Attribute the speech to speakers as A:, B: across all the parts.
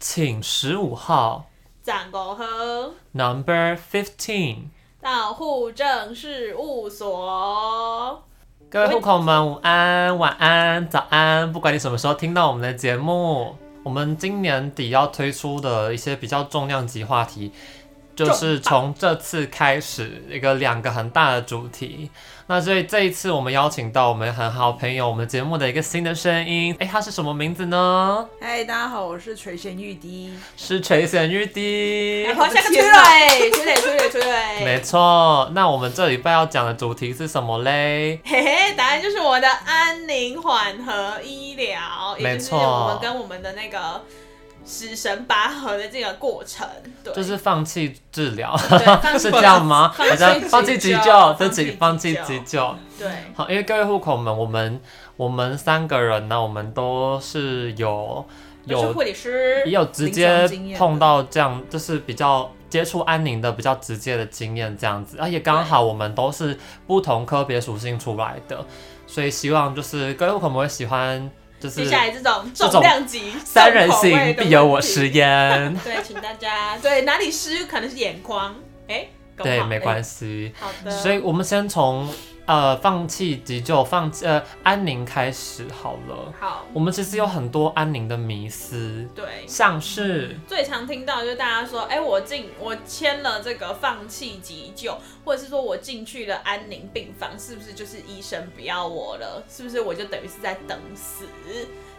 A: 请十五号。
B: 长沟河。
A: Number fifteen。
B: 到户政事务所。
A: 各位户口们，午安、晚安、早安，不管你什么时候听到我们的节目，我们今年底要推出的一些比较重量级话题。就是从这次开始，一个两个很大的主题。那所以这一次我们邀请到我们很好朋友，我们节目的一个新的声音。哎，他是什么名字呢？
C: 嗨，大家好，我是垂涎欲滴，
A: 是垂涎欲滴。
B: 好，下个推蕊，推蕊，推蕊，推蕊。
A: 没错，那我们这礼拜要讲的主题是什么嘞？
B: 嘿嘿，答案就是我的安宁缓和医疗，
A: 没错，
B: 也就是我们跟我们的那个。死神拔河的这个过程，对，
A: 就是放弃治
B: 疗，
A: 是这样吗？好像放弃急救，自己放弃急救。
B: 对，
A: 好，因为各位户口们，我们我们三个人呢，我们都是有有
B: 护理师，
A: 也有直接碰到这样，就是比较接触安宁的比较直接的经验这样子，而且刚好我们都是不同科别属性出来的，所以希望就是各位户口们会喜欢。就是
B: 接下来这种重量级
A: 三人行必有我师焉。
B: 对，请大家对哪里湿可能是眼眶，哎、欸，
A: 对，没关系、欸。
B: 好的，
A: 所以我们先从。呃，放弃急救，放弃呃安宁开始好了。
B: 好，
A: 我们其实有很多安宁的迷思，
B: 对，
A: 像是
B: 最常听到就是大家说，哎、欸，我进我签了这个放弃急救，或者是说我进去了安宁病房，是不是就是医生不要我了？是不是我就等于是在等死？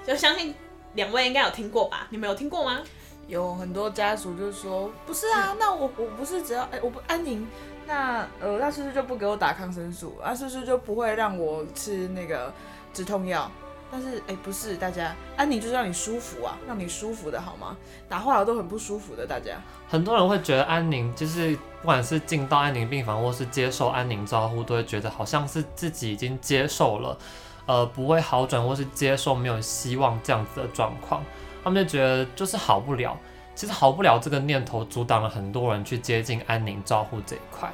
B: 就相信两位应该有听过吧？你们有听过吗？
C: 有很多家属就说，不是啊，那我我不是只要哎、欸，我不安宁。那呃，那是不是就不给我打抗生素？那是不是就不会让我吃那个止痛药？但是哎、不是，大家安宁就是让你舒服啊，让你舒服的好吗？打化疗都很不舒服的，大家。
A: 很多人会觉得安宁就是不管是进到安宁病房或是接受安宁照护，都会觉得好像是自己已经接受了，呃，不会好转或是接受没有希望这样子的状况，他们就觉得就是好不了。其实好不了这个念头阻挡了很多人去接近安宁照护这一块。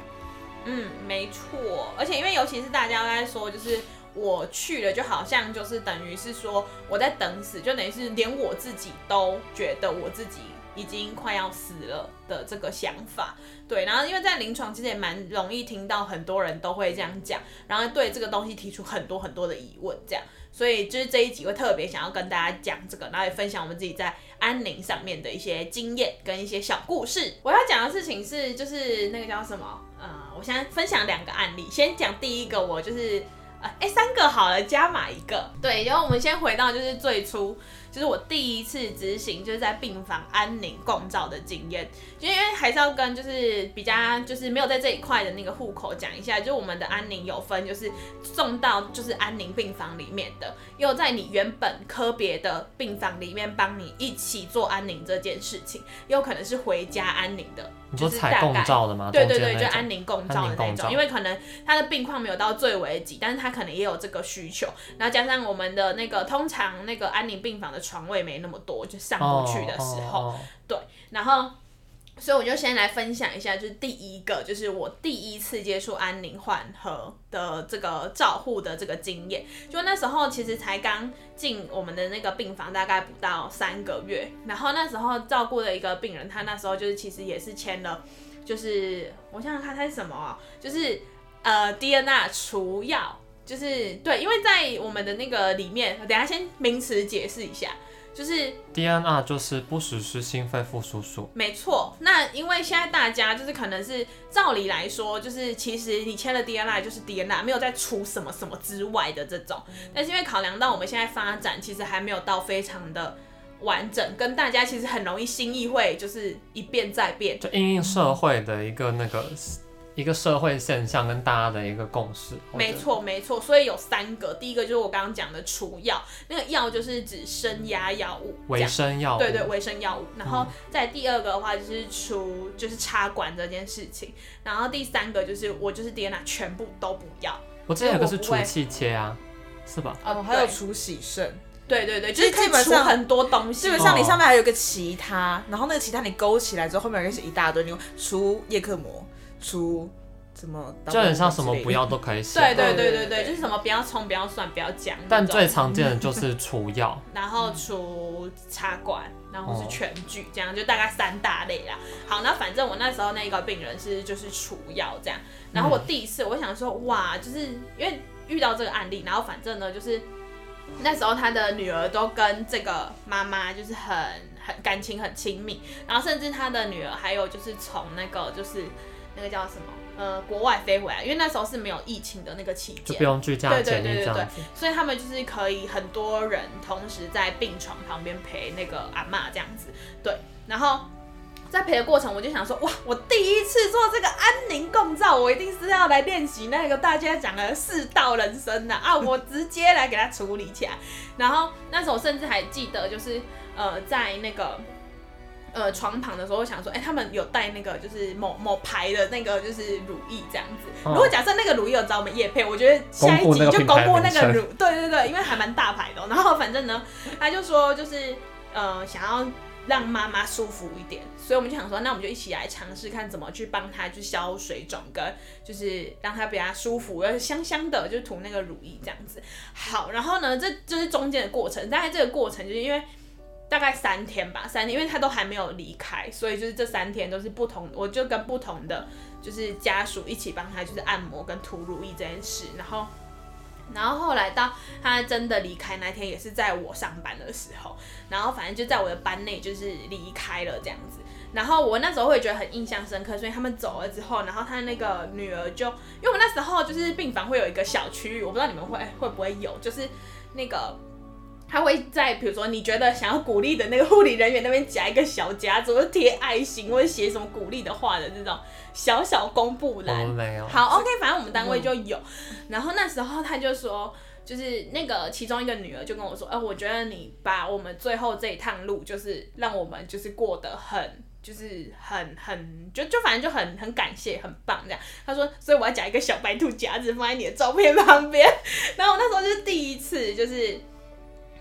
B: 嗯，没错，而且因为尤其是大家都在说，就是我去了，就好像就是等于是说我在等死，就等于是连我自己都觉得我自己已经快要死了的这个想法。对，然后因为在临床其实也蛮容易听到很多人都会这样讲，然后对这个东西提出很多很多的疑问，这样。所以就是这一集会特别想要跟大家讲这个，然后也分享我们自己在安宁上面的一些经验跟一些小故事。我要讲的事情是，就是那个叫什么？呃，我先分享两个案例。先讲第一个，我就是呃，哎，三个好了，加码一个。对，然后我们先回到就是最初。就是我第一次执行，就是在病房安宁共照的经验，就因为还是要跟就是比较就是没有在这一块的那个户口讲一下，就我们的安宁有分，就是送到就是安宁病房里面的，又在你原本科别的病房里面帮你一起做安宁这件事情，又可能是回家安宁的。
A: 你说采共照的吗？
B: 对对对，就安宁共照的那种，因为可能他的病况没有到最危急，但是他可能也有这个需求，然后加上我们的那个通常那个安宁病房的床位没那么多，就上不去的时候，oh, oh, oh. 对，然后。所以我就先来分享一下，就是第一个，就是我第一次接触安宁缓和的这个照护的这个经验。就那时候其实才刚进我们的那个病房，大概不到三个月。然后那时候照顾的一个病人，他那时候就是其实也是签了，就是我想想看他是什么啊，就是呃，DNA 除药，就是对，因为在我们的那个里面，等下先名词解释一下。就是
A: DNR 就是不实施心肺复苏术，
B: 没错。那因为现在大家就是可能是照理来说，就是其实你签了 DNR 就是 DNR，没有再除什么什么之外的这种。但是因为考量到我们现在发展其实还没有到非常的完整，跟大家其实很容易心意会就是一变再变，
A: 就因应社会的一个那个。一个社会现象跟大家的一个共识，
B: 没错没错，所以有三个，第一个就是我刚刚讲的除药，那个药就是指升压药物，
A: 维生药物，
B: 对对维生药物，然后在第二个的话就是除就是插管这件事情，然后第三个就是我就是 DNA 全部都不要，
A: 我之前有个是除气切啊，是吧？
C: 哦，还有除洗肾，
B: 对对对，就是基本上很多东西，
C: 基本上你上面还有个其他，然后那个其他你勾起来之后，后面有个是一大堆，你除叶克膜。除什么，
A: 就很像什么不要都可以写。
B: 对对对对对，就是什么不要葱、不要蒜、不要姜。
A: 但最常见的就是除药，
B: 然后除插管，然后是全剧，这样就大概三大类啦。好，那反正我那时候那个病人是就是除药这样，然后我第一次我想说哇，就是因为遇到这个案例，然后反正呢就是那时候他的女儿都跟这个妈妈就是很很感情很亲密，然后甚至他的女儿还有就是从那个就是那个叫什么？呃，国外飞回来，因为那时候是没有疫情的那个期间，
A: 就不用居家检疫对对对对，
B: 所以他们就是可以很多人同时在病床旁边陪那个阿妈这样子。对，然后在陪的过程，我就想说，哇，我第一次做这个安宁共照，我一定是要来练习那个大家讲的世道人生的啊，啊，我直接来给他处理起来。然后那时候甚至还记得，就是呃，在那个。呃，床旁的时候，我想说，哎、欸，他们有带那个，就是某某牌的那个，就是乳液这样子。哦、如果假设那个乳液有找我们叶配，我觉得下一集就公布那个乳，对对对，因为还蛮大牌的。然后反正呢，他就说，就是呃，想要让妈妈舒服一点，所以我们就想说，那我们就一起来尝试看怎么去帮她去消水肿，跟就是让她比较舒服，又香香的，就涂那个乳液这样子。好，然后呢，这就是中间的过程。大概这个过程就是因为。大概三天吧，三天，因为他都还没有离开，所以就是这三天都是不同，我就跟不同的就是家属一起帮他就是按摩跟涂乳液这件事，然后，然后后来到他真的离开那天也是在我上班的时候，然后反正就在我的班内就是离开了这样子，然后我那时候会觉得很印象深刻，所以他们走了之后，然后他那个女儿就，因为我那时候就是病房会有一个小区域，我不知道你们会会不会有，就是那个。他会在比如说你觉得想要鼓励的那个护理人员那边夹一个小夹子，或者贴爱心，或者写什么鼓励的话的这种小小公布栏。没有。好，OK，反正我们单位就有。然后那时候他就说，就是那个其中一个女儿就跟我说，哎、呃，我觉得你把我们最后这一趟路，就是让我们就是过得很，就是很很就就反正就很很感谢，很棒这样。他说，所以我要夹一个小白兔夹子放在你的照片旁边。然后我那时候就是第一次，就是。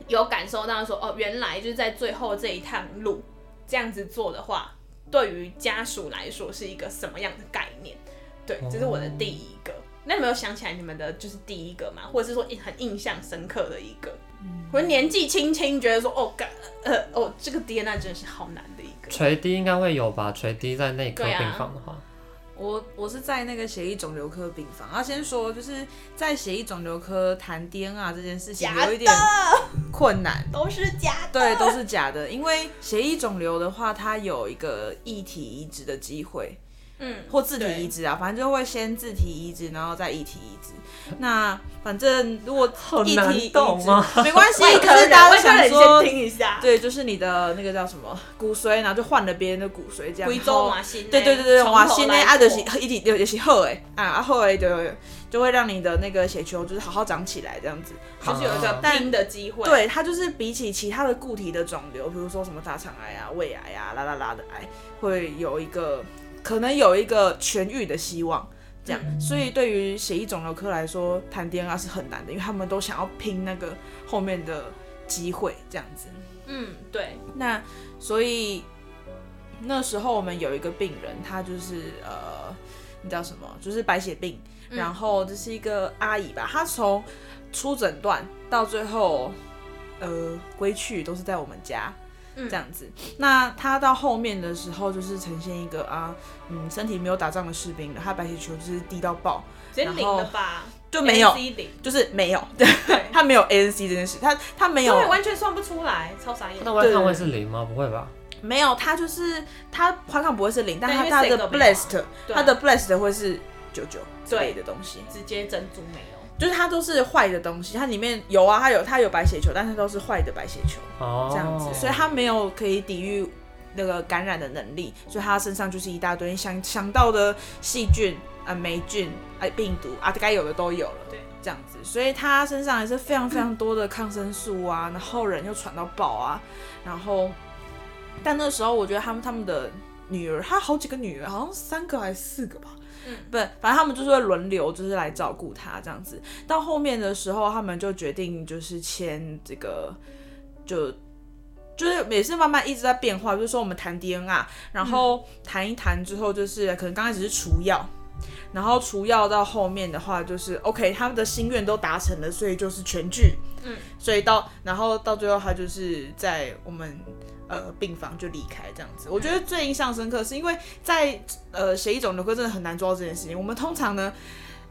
B: 有感受到说哦，原来就是在最后这一趟路这样子做的话，对于家属来说是一个什么样的概念？对，这是我的第一个。那有没有想起来你们的就是第一个嘛？或者是说很印象深刻的一个？或者年纪轻轻觉得说哦，干呃哦，这个爹那真的是好难的一个。
A: 垂滴应该会有吧？垂滴在内科病房的话。
C: 我我是在那个血液肿瘤科病房，啊先说就是在血液肿瘤科谈 DNA 这件事情有一点困难，
B: 都是假的，
C: 对，都是假的，因为血液肿瘤的话，它有一个异体移植的机会。嗯，或自体移植啊，反正就会先自体移植，然后再异体移植。那反正如果异体移植没关系，可是大家都想说
B: 听一下，
C: 对，就是你的那个叫什么骨髓，然后就换了别人的骨髓这样。
B: 贵州马，新
C: 对对对对，马，新的啊，就是一体有有些好哎啊，啊好哎就就会让你的那个血球就是好好长起来这样子，
B: 就是有一个拼的机会。
C: 对，它就是比起其他的固体的肿瘤，比如说什么大肠癌啊、胃癌啊、啦啦啦的癌，会有一个。可能有一个痊愈的希望，这样，嗯、所以对于血液肿瘤科来说，谈 DNA 是很难的，因为他们都想要拼那个后面的机会，这样子。
B: 嗯，对。
C: 那所以那时候我们有一个病人，他就是呃，你知道什么？就是白血病，嗯、然后这是一个阿姨吧，她从初诊断到最后呃归去都是在我们家。这样子，那他到后面的时候就是呈现一个啊，嗯，身体没有打仗的士兵了，他白血球就是低到爆，
B: 零的吧
C: 就没有，就是没有，对，他没有 ANC 这件事，他他没有，
B: 完全算不出来，超傻眼。
A: 那外抗会是零吗？不会吧？
C: 没有，他就是他外抗不会是零，但他他的 blast，他的 blast 会是九九之类的东西，
B: 直接珍珠没有。
C: 就是它都是坏的东西，它里面有啊，它有它有白血球，但是都是坏的白血球，哦、这样子，所以它没有可以抵御那个感染的能力，所以它身上就是一大堆想想到的细菌啊、霉菌啊、病毒啊，该有的都有了，对，这样子，所以它身上也是非常非常多的抗生素啊，嗯、然后人又喘到爆啊，然后，但那时候我觉得他们他们的女儿，她好几个女儿，好像三个还是四个吧。嗯，不，反正他们就是会轮流，就是来照顾他这样子。到后面的时候，他们就决定就是签这个，就就是也是慢慢一直在变化。比如说我们谈 DNA，然后谈一谈之后，就是可能刚开始是除药，然后除药到后面的话，就是 OK，他们的心愿都达成了，所以就是全剧。
B: 嗯，
C: 所以到然后到最后，他就是在我们呃病房就离开这样子。我觉得最印象深刻是因为在呃血液肿瘤科真的很难做到这件事情。我们通常呢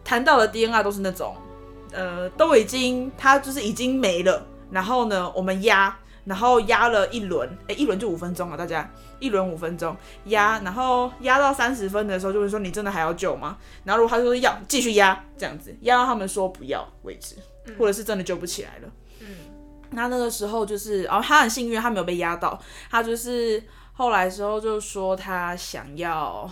C: 谈到的 DNR 都是那种呃都已经他就是已经没了，然后呢我们压，然后压了一轮，哎一轮就五分钟啊，大家。一轮五分钟压，然后压到三十分的时候，就会说你真的还要救吗？然后如果他说要继续压，这样子压到他们说不要为止，或者是真的救不起来了。嗯，那那个时候就是，哦，他很幸运，他没有被压到，他就是后来的时候就说他想要，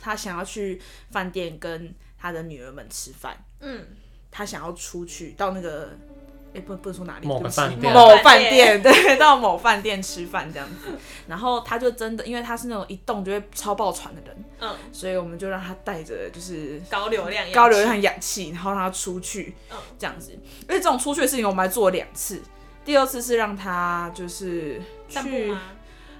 C: 他想要去饭店跟他的女儿们吃饭。嗯，他想要出去到那个。哎，不，不能说哪里，
A: 某饭店，
C: 某饭店，对，到某饭店吃饭这样子。然后他就真的，因为他是那种一动就会超爆喘的人，嗯，所以我们就让他带着就是
B: 高流量、
C: 高流量氧气，然后让他出去，嗯，这样子。而且这种出去的事情，我们还做了两次。第二次是让他就是去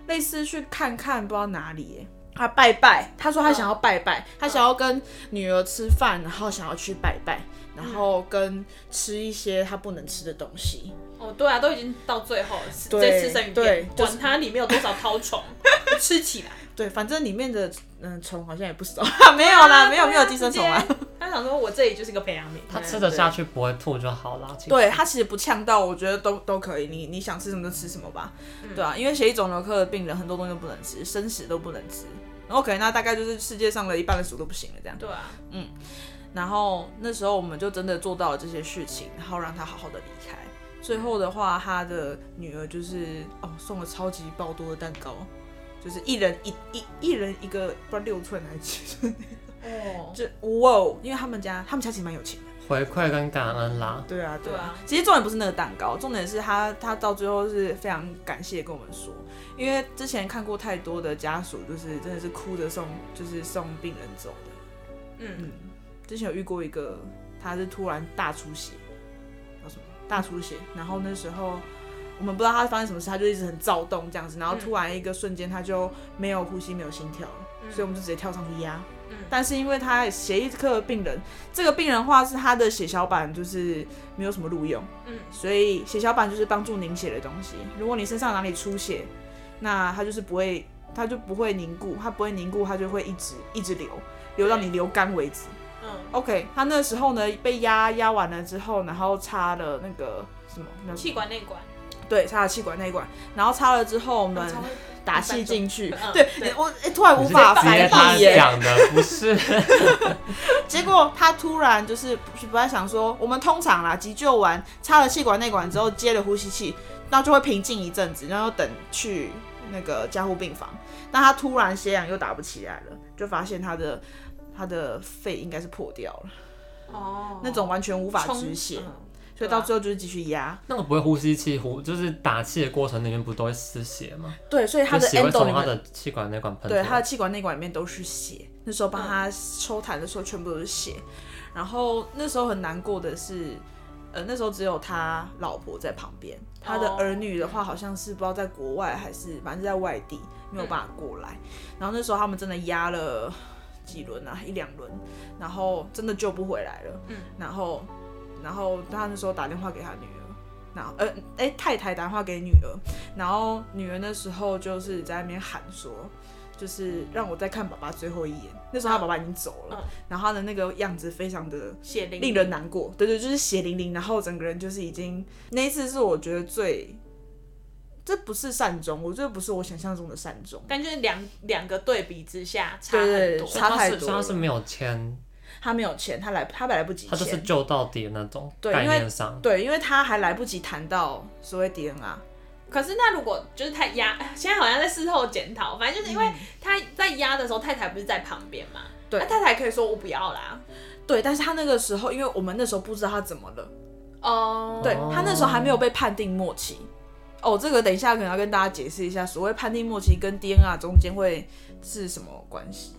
C: 类似去看看，不知道哪里，他拜拜。他说他想要拜拜，他想要跟女儿吃饭，然后想要去拜拜。然后跟吃一些他不能吃的东西。
B: 哦，对啊，都已经到最后了，这次生鱼片，管它里面有多少绦虫，吃起来。
C: 对，反正里面的嗯虫好像也不少，没有啦，没有没有寄生虫啊。
B: 他想说，我这里就是个培养皿，
A: 他吃得下去不会吐就好了。
C: 对，他其实不呛到，我觉得都都可以。你你想吃什么就吃什么吧。对啊，因为血液肿瘤科的病人很多东西都不能吃，生食都不能吃。然后可能那大概就是世界上的一半的鼠都不行了，这样。
B: 对啊，嗯。
C: 然后那时候我们就真的做到了这些事情，然后让他好好的离开。最后的话，他的女儿就是哦送了超级爆多的蛋糕，就是一人一一一人一个，不知道六寸还是七寸哦，就哇哦，因为他们家他们家其实蛮有钱的，
A: 回馈跟感恩啦。
C: 对啊对啊，其实重点不是那个蛋糕，重点是他他到最后是非常感谢跟我们说，因为之前看过太多的家属，就是真的是哭着送，就是送病人走的，嗯。嗯。之前有遇过一个，他是突然大出血，大出血，然后那时候我们不知道他发生什么事，他就一直很躁动这样子，然后突然一个瞬间他就没有呼吸，没有心跳了，嗯、所以我们就直接跳上去压。嗯、但是因为他血液科的病人，这个病人的话是他的血小板就是没有什么录用，嗯，所以血小板就是帮助凝血的东西。如果你身上哪里出血，那它就是不会，它就不会凝固，它不会凝固，它就会一直一直流，流到你流干为止。OK，他那时候呢被压压完了之后，然后插了那个什么
B: 气管内管，
C: 对，插了气管内管，然后插了之后我们打气进去，对，我突然无法反应。耶，
A: 讲的 不是，
C: 结果他突然就是不太想说，我们通常啦急救完插了气管内管之后接了呼吸器，那就会平静一阵子，然后等去那个加护病房，但他突然血氧又打不起来了，就发现他的。他的肺应该是破掉了，哦，那种完全无法止血，嗯、所以到最后就是继续压。
A: 那个不会呼吸器呼，就是打气的过程里面不都会失血吗？
C: 对，所以他的 endo 里面，
A: 他的气管内管喷，
C: 对，他的气管内管里面都是血。那时候帮他抽痰的时候，全部都是血。嗯、然后那时候很难过的是，呃，那时候只有他老婆在旁边，他的儿女的话好像是不知道在国外还是反正是在外地，没有办法过来。嗯、然后那时候他们真的压了。几轮啊，一两轮，然后真的救不回来了。嗯，然后，然后他那时候打电话给他女儿，然后，呃，哎，太太打电话给女儿，然后女儿那时候就是在那边喊说，就是让我再看爸爸最后一眼。那时候他爸爸已经走了，嗯、然后他的那个样子非常的血淋淋，令人难过。对对，就是血淋淋，然后整个人就是已经，那一次是我觉得最。这不是善终，我觉得不是我想象中的善终。
B: 感觉两两个对比之下差很多，
C: 差太多。
A: 他是没有签，
C: 他没有签，他来他来不及签，
A: 他就是救到底的那种概念上。
C: 对，因为他还来不及谈到所谓 DNA。
B: 可是那如果就是他压，现在好像在事后检讨，反正就是因为他在压的时候，太太不是在旁边嘛？对，太太可以说我不要啦。
C: 对，但是他那个时候，因为我们那时候不知道他怎么了。哦。对，他那时候还没有被判定末期。哦，这个等一下可能要跟大家解释一下，所谓判定末期跟 DNR 中间会是什么关系？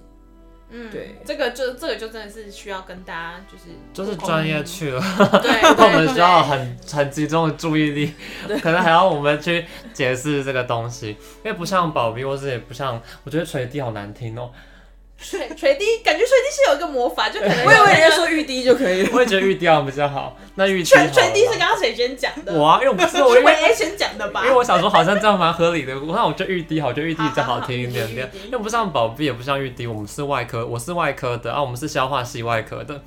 B: 嗯，对，这个就这个就真的是需要跟大家就是
A: 就是专业去了，
B: 对，
A: 我们需要很很集中的注意力，可能还要我们去解释这个东西，因为不像保 B 或是也不像，我觉得锤地好难听哦。
B: 水水滴，感觉水滴是有一个魔法，就可能
C: 我以为人家说玉滴就可以了。
A: 我也觉得玉滴比较好。那玉滴
B: 水水滴是刚刚谁先讲的？
A: 我啊，因为我不是我，
B: 是维 A 先讲的吧？
A: 因为我想说好像这样蛮合理的。我看我觉得玉滴好，我觉得玉滴比较好听一点点。
B: 好好好
A: 又不像宝碧，也不像玉滴，我们是外科，我是外科的啊，我们是消化系外科的，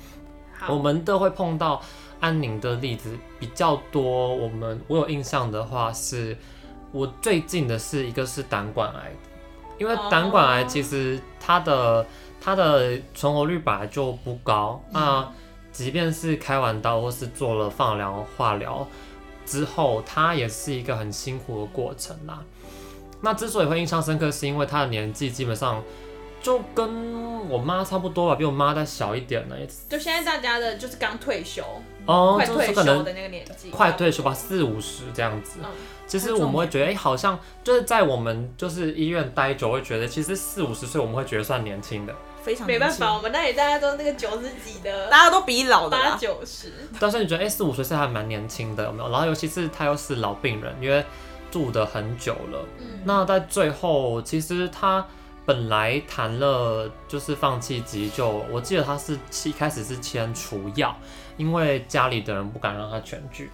A: 我们都会碰到安宁的例子比较多。我们我有印象的话是，我最近的是一个是胆管癌。因为胆管癌其实它的它的存活率本来就不高，那即便是开完刀或是做了放疗、化疗之后，它也是一个很辛苦的过程啦。那之所以会印象深刻，是因为他的年纪基本上就跟我妈差不多吧，比我妈再小一点呢。
B: 就现在大家的就是刚退休
A: 哦，
B: 快退休的那个年纪，
A: 快退休吧，四五十这样子。
B: 嗯
A: 其实我们会觉得，哎、欸，好像就是在我们就是医院待久，会觉得其实四五十岁我们会觉得算年轻的，
C: 非常
B: 没办法，我们那里大家都那个九十几的，
C: 大家都比老的
B: 八九十。
A: 但是你觉得，哎、欸，四五十岁还蛮年轻的，有没有？然后尤其是他又是老病人，因为住的很久了。嗯。那在最后，其实他本来谈了就是放弃急救，我记得他是一开始是签除药，因为家里的人不敢让他全聚。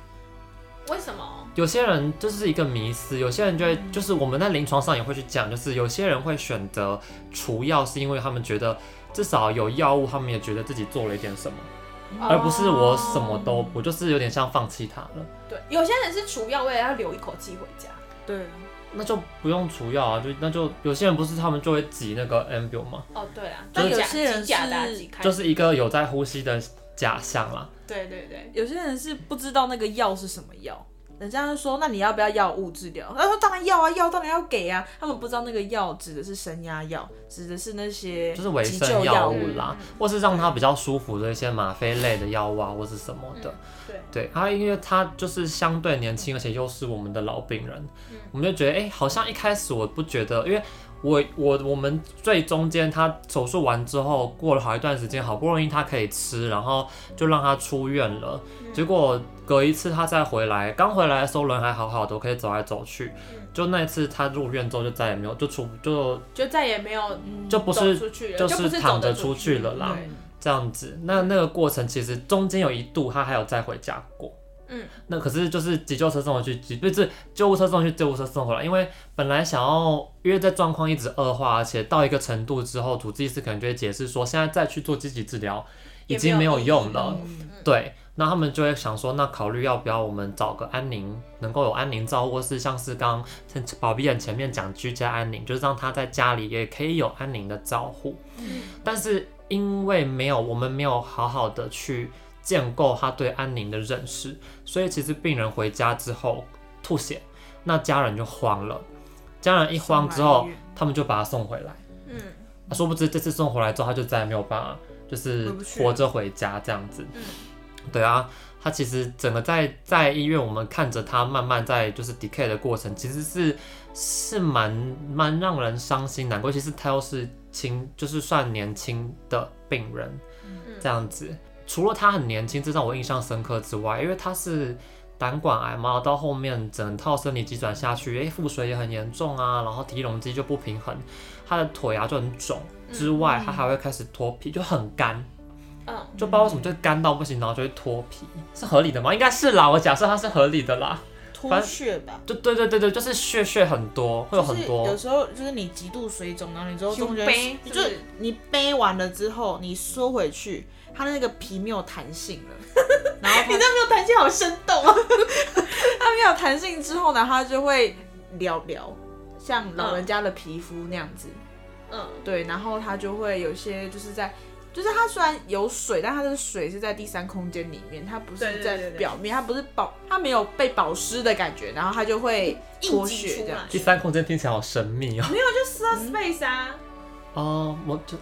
B: 为什么？
A: 有些人就是一个迷思，有些人就会，就是我们在临床上也会去讲，就是有些人会选择除药，是因为他们觉得至少有药物，他们也觉得自己做了一点什么，而不是我什么都不，就是有点像放弃他了。
B: 对，有些人是除药为了要留一口气回家。
C: 对，
A: 那就不用除药啊，就那就有些人不是他们就会挤那个 ambule 吗？
B: 哦，对啊，
C: 但有些人
B: 是
A: 就是一个有在呼吸的假象啦。
B: 对对对，
C: 有些人是不知道那个药是什么药。人家就说，那你要不要药物治疗？他说当然要啊，药当然要给啊。他们不知道那个药指的是升压药，指的是那些
A: 就是维生药物啦，或是让他比较舒服的一些吗啡类的药物啊，或是什么的。
B: 对
A: 对，他因为他就是相对年轻，而且又是我们的老病人，我们就觉得哎、欸，好像一开始我不觉得，因为。我我我们最中间，他手术完之后，过了好一段时间，好不容易他可以吃，然后就让他出院了。结果隔一次他再回来，刚回来的时候人还好好的，可以走来走去。就那一次他入院之后就再也没有，就出就
B: 就再也没有，
A: 就不是就是躺着出去了啦。这样子，那那个过程其实中间有一度他还有再回家过。
B: 嗯，
A: 那可是就是急救车送回去，急不是救护车送去，救护车送回来。因为本来想要，因为在状况一直恶化，而且到一个程度之后，主治医师可能就会解释说，现在再去做积极治疗已经没有用了。对，那他们就会想说，那考虑要不要我们找个安宁，能够有安宁照，或是像是刚刚宝碧眼前面讲居家安宁，就是让他在家里也可以有安宁的照护。嗯，但是因为没有，我们没有好好的去。建构他对安宁的认识，所以其实病人回家之后吐血，那家人就慌了。家人一慌之后，他们就把他送回来。嗯，啊，殊不知这次送回来之后，他就再也没有办法，就是活着回家这样子。嗯，对啊，他其实整个在在医院，我们看着他慢慢在就是 decay 的过程，其实是是蛮蛮让人伤心难过。其实他又是轻，就是算年轻的病人，这样子。除了他很年轻，这让我印象深刻之外，因为他是胆管癌嘛，到后面整套生理急转下去，诶，腹水也很严重啊，然后提容肌就不平衡，他的腿啊就很肿，之外、嗯、他还会开始脱皮，就很干，嗯，就不知道为什么就干到不行，然后就会脱皮，是合理的吗？应该是啦，我假设它是合理的啦，
C: 脱血吧，
A: 就对对对对，就是血血很多，会有很多，
C: 有时候就是你极度水肿，然后你之后中间就是你背完了之后，你缩回去。它的那个皮没有弹性了，然后
B: 你那没有弹性好生动啊！
C: 它没有弹性之后呢，它就会聊聊，像老人家的皮肤那样子。嗯，对，然后它就会有些就是在，就是它虽然有水，但它的水是在第三空间里面，它不是在表面，它不是保，它没有被保湿的感觉，然后它就会脱血这样。
A: 第三空间听起来好神秘哦。
B: 没有，就 Sir Space 啊。
A: 哦，我就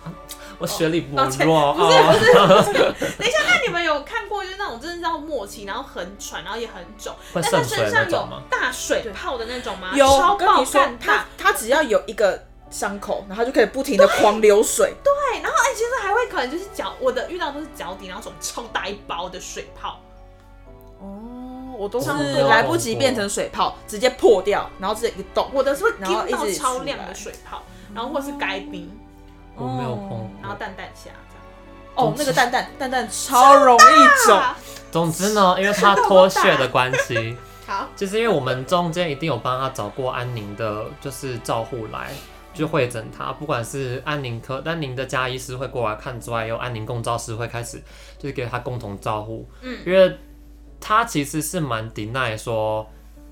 A: 我学历不
B: 不是不是不是。等一下，那你们有看过就是那种真的叫末期，然后很喘，然后也很肿，但他身上有大水泡的那种吗？
C: 有，
B: 超
C: 跟你说，他他只要有一个伤口，然后就可以不停的狂流水。
B: 对，对，然后哎，其实还会可能就是脚，我的遇到都是脚底，然后肿超大一包的水泡。
C: 哦，我都是来不及变成水泡，直接破掉，然后直接一个洞。
B: 我的是会丢到超亮的水泡。然后或是该冰，
A: 我没有碰
B: 然后蛋蛋虾这样。
C: 哦，那个蛋蛋蛋蛋超容易肿。
A: 总之呢，因为他脱屑的关系，
B: 好，
A: 就是因为我们中间一定有帮他找过安宁的，就是照护来就会诊他，不管是安宁科安宁的家医师会过来看之外，有安宁共照师会开始就是给他共同照护。嗯，因为他其实是蛮 deny 说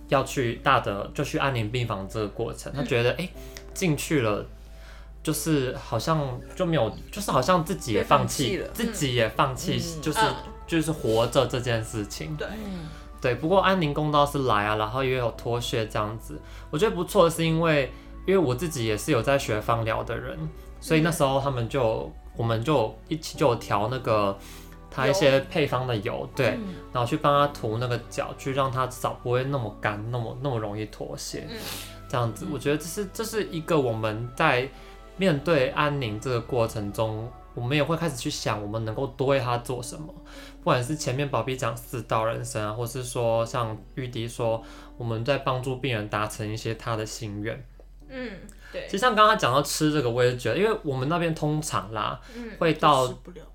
A: 要去大的就去安宁病房这个过程，他觉得哎进、欸、去了。就是好像就没有，就是好像自己也放弃了，自己也放弃，嗯、就是、嗯、就是活着这件事情。对，对。不过安宁公道是来啊，然后也有脱屑这样子，我觉得不错，是因为因为我自己也是有在学芳疗的人，所以那时候他们就我们就一起就调那个他一些配方的油，对，嗯、然后去帮他涂那个脚，去让他至少不会那么干，那么那么容易脱屑。嗯、这样子，我觉得这是这是一个我们在。面对安宁这个过程中，我们也会开始去想，我们能够多为他做什么。不管是前面宝碧讲四道人生啊，或是说像玉迪说，我们在帮助病人达成一些他的心愿。嗯，对。其实像刚刚讲到吃这个，我也觉得，因为我们那边通常啦，嗯、会到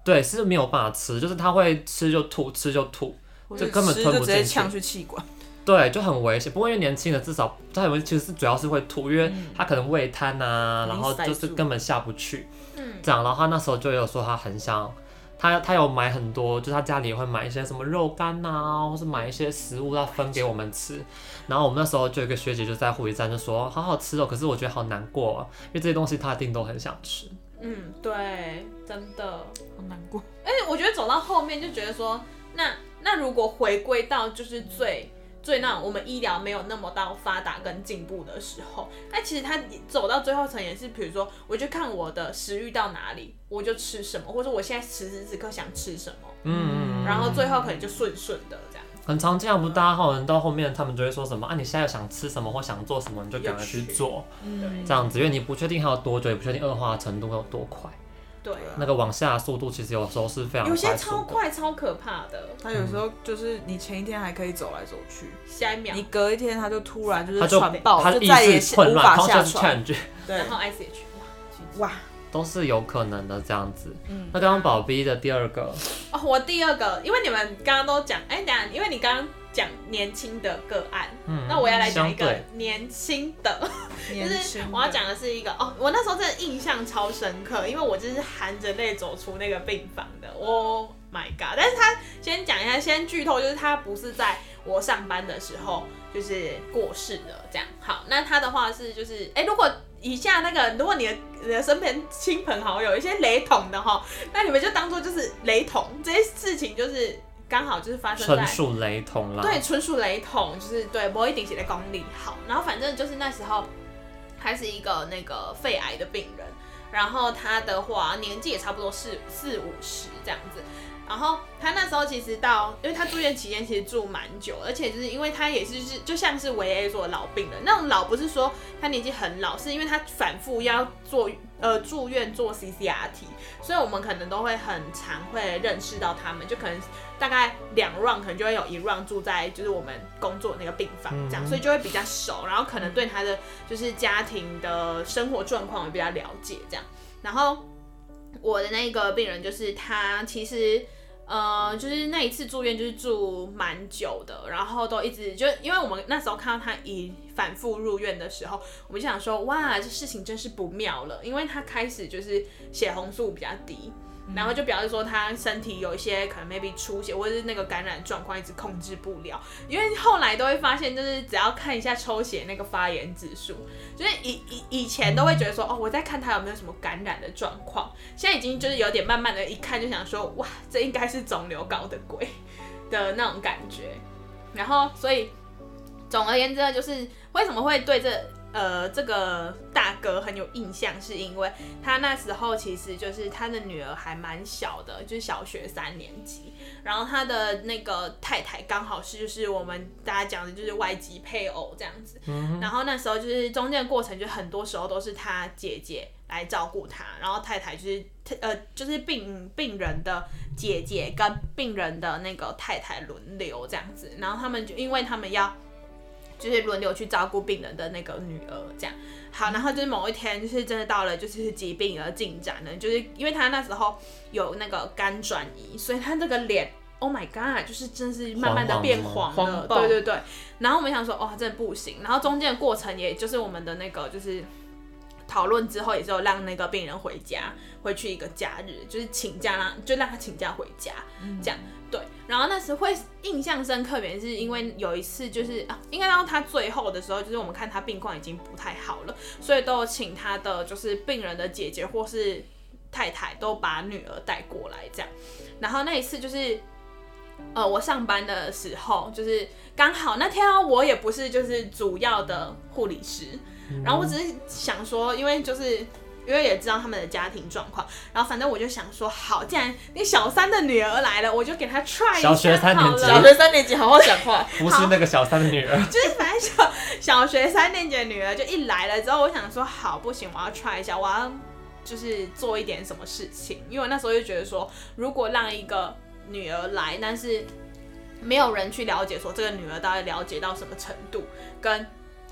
A: 对是没有办法吃，就是他会吃就吐，吃就吐，就根本吞不进去，
C: 呛去气管。
A: 对，就很危险。不过因为年轻的至少他以为其实是主要是会吐，因为他可能胃瘫啊，嗯、然后就是根本下不去。嗯，这样，然后他那时候就有说他很想，他他有买很多，就他家里也会买一些什么肉干啊，或是买一些食物要分给我们吃。然后我们那时候就有一个学姐就在护理站就说好好吃哦，可是我觉得好难过哦，因为这些东西他一定都很想吃。
B: 嗯，对，真的好难过。哎，我觉得走到后面就觉得说，那那如果回归到就是最。最那我们医疗没有那么到发达跟进步的时候，那其实他走到最后层也是，比如说，我就看我的食欲到哪里，我就吃什么，或者我现在此时此刻想吃什么，嗯，然后最后可能就顺顺的这样。
A: 很常见，不是大家好像到后面他们就会说什么啊，你现在想吃什么或想做什么，你就赶快去做，嗯，这样子，因为你不确定还有多久，也不确定恶化的程度会有多快。
B: 对，
A: 那个往下的速度其实有时候是非常快，
B: 有些超快超可怕的。
C: 他有时候就是你前一天还可以走来走去，
B: 下一秒。
C: 你隔一天他就突然就是
A: 喘
C: 爆，
A: 他
C: 就再也无法下
A: 船。
C: 对，
B: 然后 ICH，哇哇，
A: 都是有可能的这样子。嗯，那刚刚宝 B 的第二个，
B: 哦，我第二个，因为你们刚刚都讲，哎，等下，因为你刚刚。讲年轻的个案，嗯、那我要来讲一个年轻的，就是我要讲的是一个哦，我那时候真的印象超深刻，因为我就是含着泪走出那个病房的，Oh my god！但是他先讲一下，先剧透，就是他不是在我上班的时候就是过世的，这样。好，那他的话是就是，哎、欸，如果以下那个，如果你的你的身边亲朋好友一些雷同的哈，那你们就当做就是雷同这些事情，就是。刚好就是发生在
A: 纯属雷同了，
B: 对，纯属雷同，就是对，不会一定写的功力好。然后反正就是那时候，他是一个那个肺癌的病人，然后他的话年纪也差不多四四五十这样子。然后他那时候其实到，因为他住院期间其实住蛮久，而且就是因为他也是就是就像是维 A 做的老病人，那种老不是说他年纪很老，是因为他反复要做 呃住院做 CCRT，所以我们可能都会很常会认识到他们，就可能大概两 round 可能就会有一 round 住在就是我们工作那个病房这样，所以就会比较熟，然后可能对他的就是家庭的生活状况也比较了解这样。然后我的那个病人就是他其实。呃，就是那一次住院，就是住蛮久的，然后都一直就，因为我们那时候看到他已反复入院的时候，我们就想说，哇，这事情真是不妙了，因为他开始就是血红素比较低。然后就表示说他身体有一些可能 maybe 出血或者是那个感染状况一直控制不了，因为后来都会发现就是只要看一下抽血那个发炎指数，就是以以以前都会觉得说哦，我在看他有没有什么感染的状况，现在已经就是有点慢慢的一看就想说哇，这应该是肿瘤搞的鬼的那种感觉，然后所以总而言之呢，就是为什么会对这。呃，这个大哥很有印象，是因为他那时候其实就是他的女儿还蛮小的，就是小学三年级，然后他的那个太太刚好是就是我们大家讲的就是外籍配偶这样子，然后那时候就是中间的过程就很多时候都是他姐姐来照顾他，然后太太就是呃就是病病人的姐姐跟病人的那个太太轮流这样子，然后他们就因为他们要。就是轮流去照顾病人的那个女儿，这样，好，然后就是某一天，就是真的到了就是疾病而进展了，就是因为他那时候有那个肝转移，所以他这个脸，Oh my God，就是真是慢慢的变黄了，对对对。然后我们想说，哦，真的不行。然后中间的过程，也就是我们的那个就是讨论之后，也是有让那个病人回家，回去一个假日，就是请假让就让他请假回家，嗯、这样。对，然后那时会印象深刻，原因是因为有一次就是啊，应该到他最后的时候，就是我们看他病况已经不太好了，所以都有请他的就是病人的姐姐或是太太都把女儿带过来这样。然后那一次就是呃，我上班的时候，就是刚好那天我也不是就是主要的护理师，然后我只是想说，因为就是。因为也知道他们的家庭状况，然后反正我就想说，好，既然你小三的女儿来了，我就给她 try 一下好了。
A: 小学三年级，
C: 小学三年级，好好讲话。
A: 不是那个小三的女儿，
B: 就是反正小小学三年级的女儿就一来了之后，我想说，好，不行，我要 try 一下，我要就是做一点什么事情。因为我那时候就觉得说，如果让一个女儿来，但是没有人去了解说这个女儿到底了解到什么程度，跟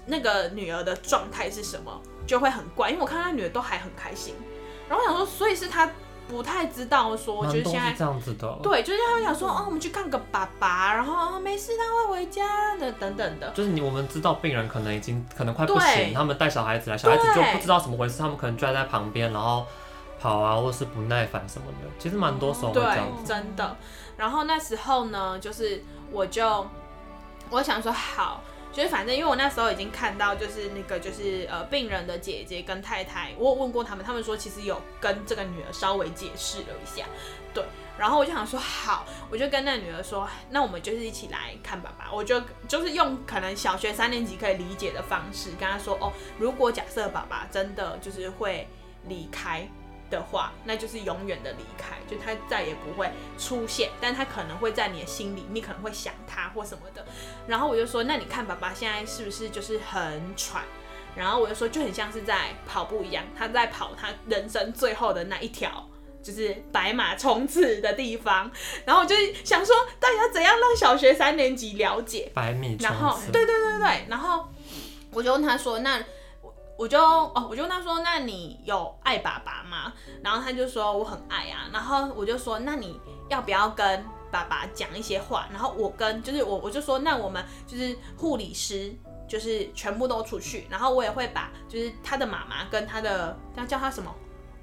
B: 那个女儿的状态是什么。就会很怪，因为我看他女儿都还很开心，然后我想说，所以是他不太知道说，就是现在
A: 是这样子的，
B: 对，就是他会想说，哦，我们去看个爸爸，然后、哦、没事，他会回家的，等等的。
A: 就是你我们知道病人可能已经可能快不行，他们带小孩子来，小孩子就不知道怎么回事，他们可能就在旁边，然后跑啊，或是不耐烦什么的，其实蛮多时候会这样子，
B: 对，真的。然后那时候呢，就是我就我想说好。就是反正，因为我那时候已经看到，就是那个就是呃病人的姐姐跟太太，我问过他们，他们说其实有跟这个女儿稍微解释了一下，对。然后我就想说好，我就跟那女儿说，那我们就是一起来看爸爸。我就就是用可能小学三年级可以理解的方式跟他说，哦，如果假设爸爸真的就是会离开。的话，那就是永远的离开，就他再也不会出现，但他可能会在你的心里，你可能会想他或什么的。然后我就说，那你看爸爸现在是不是就是很喘？然后我就说，就很像是在跑步一样，他在跑他人生最后的那一条，就是白马冲刺的地方。然后我就想说，大家怎样让小学三年级了解
A: 百米冲刺？
B: 然后对对对对，然后我就问他说，那。我就哦，我就跟他说：“那你有爱爸爸吗？”然后他就说：“我很爱啊。”然后我就说：“那你要不要跟爸爸讲一些话？”然后我跟就是我我就说：“那我们就是护理师，就是全部都出去。然后我也会把就是他的妈妈跟他的要叫他什么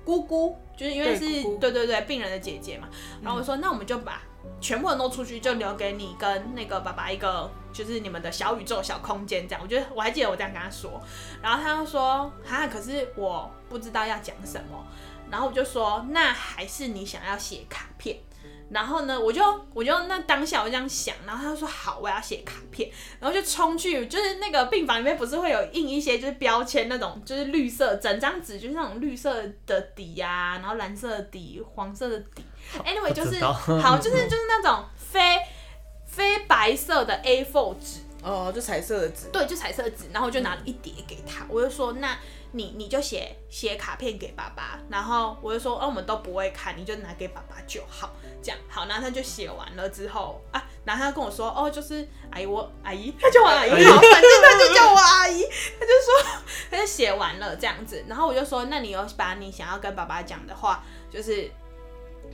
B: 姑姑，就是因为是对，对对病人的姐姐嘛。然后我说：“那我们就把。”全部人都出去，就留给你跟那个爸爸一个，就是你们的小宇宙、小空间这样。我觉得我还记得我这样跟他说，然后他就说：“哈，可是我不知道要讲什么。”然后我就说：“那还是你想要写卡片。”然后呢，我就我就那当下我这样想，然后他就说好，我要写卡片，然后就冲去，就是那个病房里面不是会有印一些就是标签那种，就是绿色整张纸就是那种绿色的底呀、啊，然后蓝色的底，黄色的底，anyway 就是好，就是就是那种非非白色的 A4 纸，
C: 哦，就彩色的纸，
B: 对，就彩色的纸，然后我就拿了一叠给他，我就说那。你你就写写卡片给爸爸，然后我就说，哦，我们都不会看，你就拿给爸爸就好，这样好。然后他就写完了之后啊，然后他跟我说，哦，就是阿姨我阿姨，他叫我阿姨，好，反正他就叫我阿姨，他就说他就写完了这样子，然后我就说，那你有把你想要跟爸爸讲的话，就是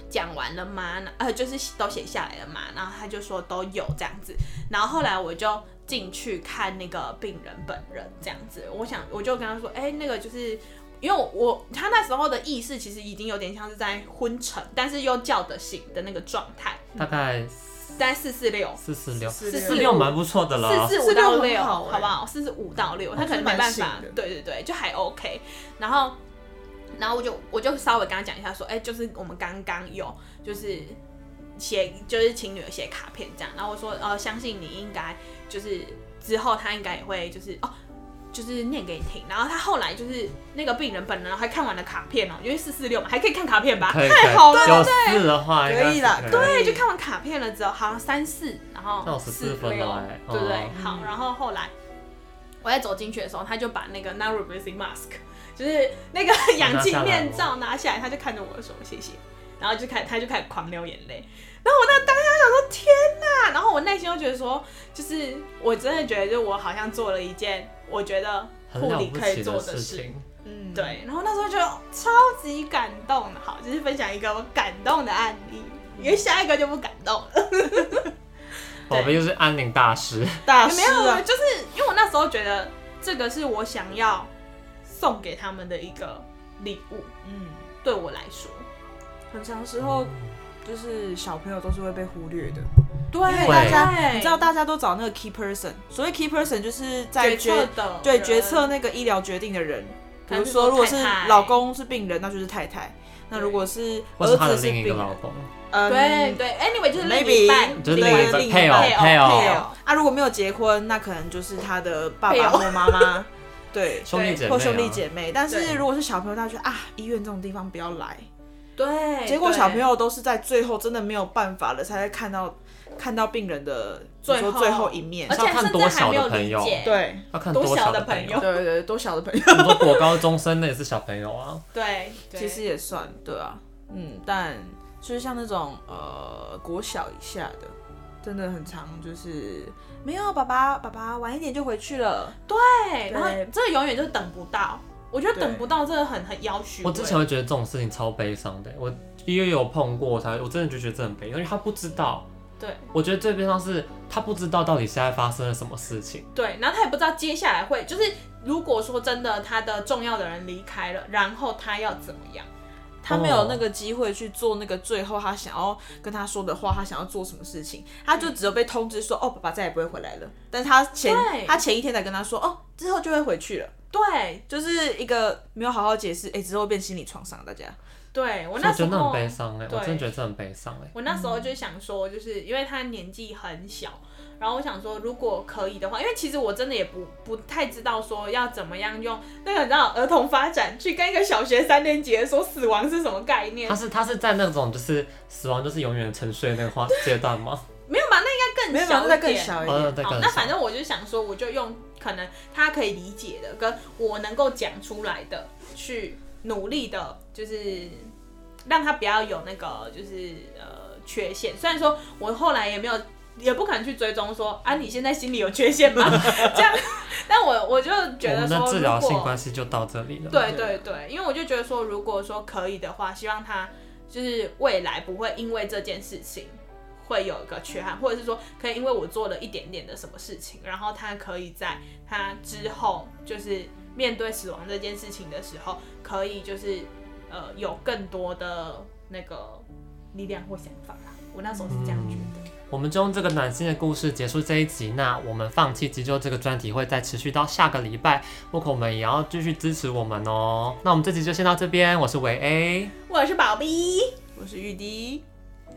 B: 讲完了吗？呃，就是都写下来了嘛？然后他就说都有这样子，然后后来我就。进去看那个病人本人这样子，我想我就跟他说，哎、欸，那个就是因为我，我他那时候的意识其实已经有点像是在昏沉，但是又叫得醒的那个状态，
A: 大概
B: 在四四六
A: 四四六四四六蛮不错的了，
B: 四四五到六好不好？四四五到六，他可能没办法，对对对，就还 OK。然后然后我就我就稍微跟他讲一下说，哎、欸，就是我们刚刚有就是。写就是请女儿写卡片这样，然后我说呃，相信你应该就是之后他应该也会就是哦，就是念给你听。然后他后来就是那个病人本人还看完了卡片哦，因为四四六嘛，还可以看卡片吧？太好了，对对对，
A: 的话
C: 可以了，
B: 对，就看完卡片了之后，好像三四，然后四六，对不对？好，然后后来我在走进去的时候，他就把那个 non-breathing mask，就是那个氧气面罩拿下来，他就看着我说谢谢，然后就开他就开始狂流眼泪。然后我那当下想说天哪，然后我内心又觉得说，就是我真的觉得，就我好像做了一件我觉得护理可以做的事。
A: 情。
C: 嗯，
B: 对，然后那时候就超级感动。好，就是分享一个我感动的案例，因为下一个就不感动了。
A: 宝贝又是安宁大师，
C: 大师
B: 没有，
C: 啊，
B: 就是因为我那时候觉得这个是我想要送给他们的一个礼物，
C: 嗯，
B: 对我来说，
C: 很长时候就是小朋友都是会被忽略的，
B: 对
C: 因为大家你知道大家都找那个 key person，所谓 key person 就是在
B: 决策的对
C: 决策那个医疗决定的人，比如
B: 说
C: 说如果是老公是病人，那就是太太；那如果是
A: 或是他的
C: 儿子是
A: 另一个
C: 病人，
A: 老公，
C: 嗯。
B: 对对，anyway 就是另
C: maybe
B: 一半，
A: 就是
C: 另
A: 另一半。配偶
C: 另一半
A: 配偶。
C: 配偶。啊，如果没有结婚，那可能就是他的爸爸或妈妈，对，
A: 兄弟姐妹、啊，
C: 或兄弟姐妹。但是如果是小朋友，他就觉得啊，医院这种地方不要来。
B: 对，
C: 结果小朋友都是在最后真的没有办法了，才会看到看到病人的
B: 最
C: 后最后一面
B: 而。且甚至
A: 要看多小
B: 还没有
A: 的朋友
B: 理解，
C: 对
A: 要看
B: 多小
A: 小
B: 的朋友。
C: 对对对，多小的朋友，
A: 很多国高中生那也是小朋友啊，
B: 对，对
C: 其实也算对啊，嗯，但就是像那种呃国小以下的，真的很常就是没有爸爸爸爸晚一点就回去了，
B: 对，然后
C: 对
B: 这个永远就是等不到，我觉得等不到真的很很要求。
A: 我之前会觉得这种事情超悲伤的，我因为有碰过，我才我真的就觉得这很悲伤，因为他不知道。
B: 对
A: 我觉得最悲伤是他不知道到底现在发生了什么事情。
B: 对，然后他也不知道接下来会就是，如果说真的他的重要的人离开了，然后他要怎么样？
C: 他没有那个机会去做那个最后他想要跟他说的话，他想要做什么事情，他就只有被通知说，哦，爸爸再也不会回来了。但是他前他前一天才跟他说，哦，之后就会回去了，
B: 对
C: 就是一个没有好好解释，哎、之后变心理创伤，大家。
B: 对，我
A: 我
B: 那时候
A: 觉得那很悲伤哎，
B: 对
A: 我真的觉得这很悲伤哎。
B: 我那时候就想说，就是因为他年纪很小，然后我想说，如果可以的话，因为其实我真的也不不太知道说要怎么样用那个你知道儿童发展去跟一个小学三年级的说死亡是什么概念
A: 他，是他是在那种就是死亡就是永远沉睡那个话 阶段吗？
B: 没有吧？那应该
C: 没有，
B: 更小一点。
C: 更小一
A: 哦，
C: 点。
A: 再更，
B: 好那反正我就想说，我就用可能他可以理解的，跟我能够讲出来的，去努力的，就是让他不要有那个就是呃缺陷。虽然说我后来也没有，也不可能去追踪说啊，你现在心里有缺陷吗？这样，但我我就觉得说，
A: 我们的治
B: 疗
A: 性关系就到这里了。
B: 对对对，因为我就觉得说，如果说可以的话，希望他就是未来不会因为这件事情会有一个缺憾，或者是说可以因为我做了一点点的什么事情，然后他可以在他之后就是面对死亡这件事情的时候，可以就是呃有更多的那个力量或想法啦。我那时候是这样觉得。
A: 我们就用这个暖心的故事结束这一集。那我们放弃急救这个专题会再持续到下个礼拜，不过我们也要继续支持我们哦。那我们这集就先到这边，我是维 A，
B: 我是宝 B，，
C: 我是玉滴，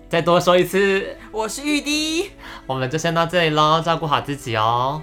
A: 再多说一次，
C: 我是玉滴。
A: 我们就先到这里喽，照顾好自己哦。